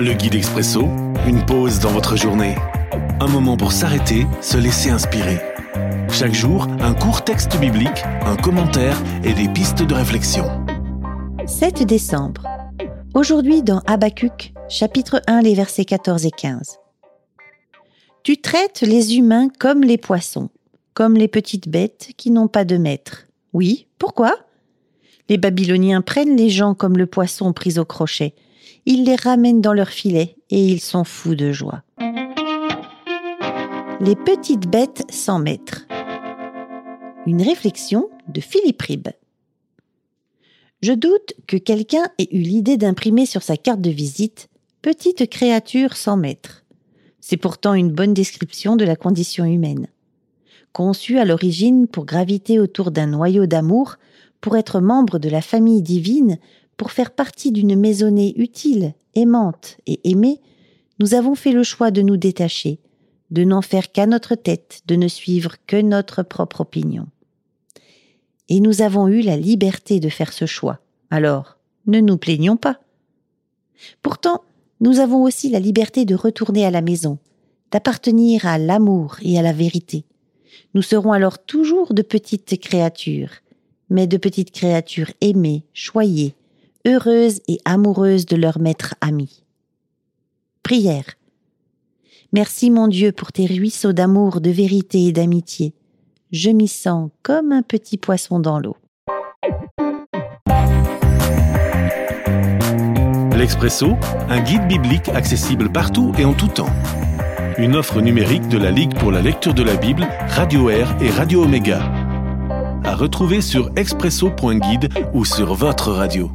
Le guide expresso, une pause dans votre journée. Un moment pour s'arrêter, se laisser inspirer. Chaque jour, un court texte biblique, un commentaire et des pistes de réflexion. 7 décembre. Aujourd'hui dans Habacuc, chapitre 1, les versets 14 et 15. Tu traites les humains comme les poissons, comme les petites bêtes qui n'ont pas de maître. Oui, pourquoi? Les Babyloniens prennent les gens comme le poisson pris au crochet. Ils les ramènent dans leur filet et ils sont fous de joie. Les petites bêtes sans maître. Une réflexion de Philippe Ribbe. Je doute que quelqu'un ait eu l'idée d'imprimer sur sa carte de visite Petite créature sans maître. C'est pourtant une bonne description de la condition humaine. Conçue à l'origine pour graviter autour d'un noyau d'amour, pour être membre de la famille divine, pour faire partie d'une maisonnée utile, aimante et aimée, nous avons fait le choix de nous détacher, de n'en faire qu'à notre tête, de ne suivre que notre propre opinion. Et nous avons eu la liberté de faire ce choix. Alors, ne nous plaignons pas. Pourtant, nous avons aussi la liberté de retourner à la maison, d'appartenir à l'amour et à la vérité. Nous serons alors toujours de petites créatures, mais de petites créatures aimées, choyées, heureuses et amoureuses de leur maître ami. Prière. Merci mon Dieu pour tes ruisseaux d'amour, de vérité et d'amitié. Je m'y sens comme un petit poisson dans l'eau. L'Expresso, un guide biblique accessible partout et en tout temps. Une offre numérique de la Ligue pour la lecture de la Bible, Radio Air et Radio Omega. À retrouver sur expresso.guide ou sur votre radio.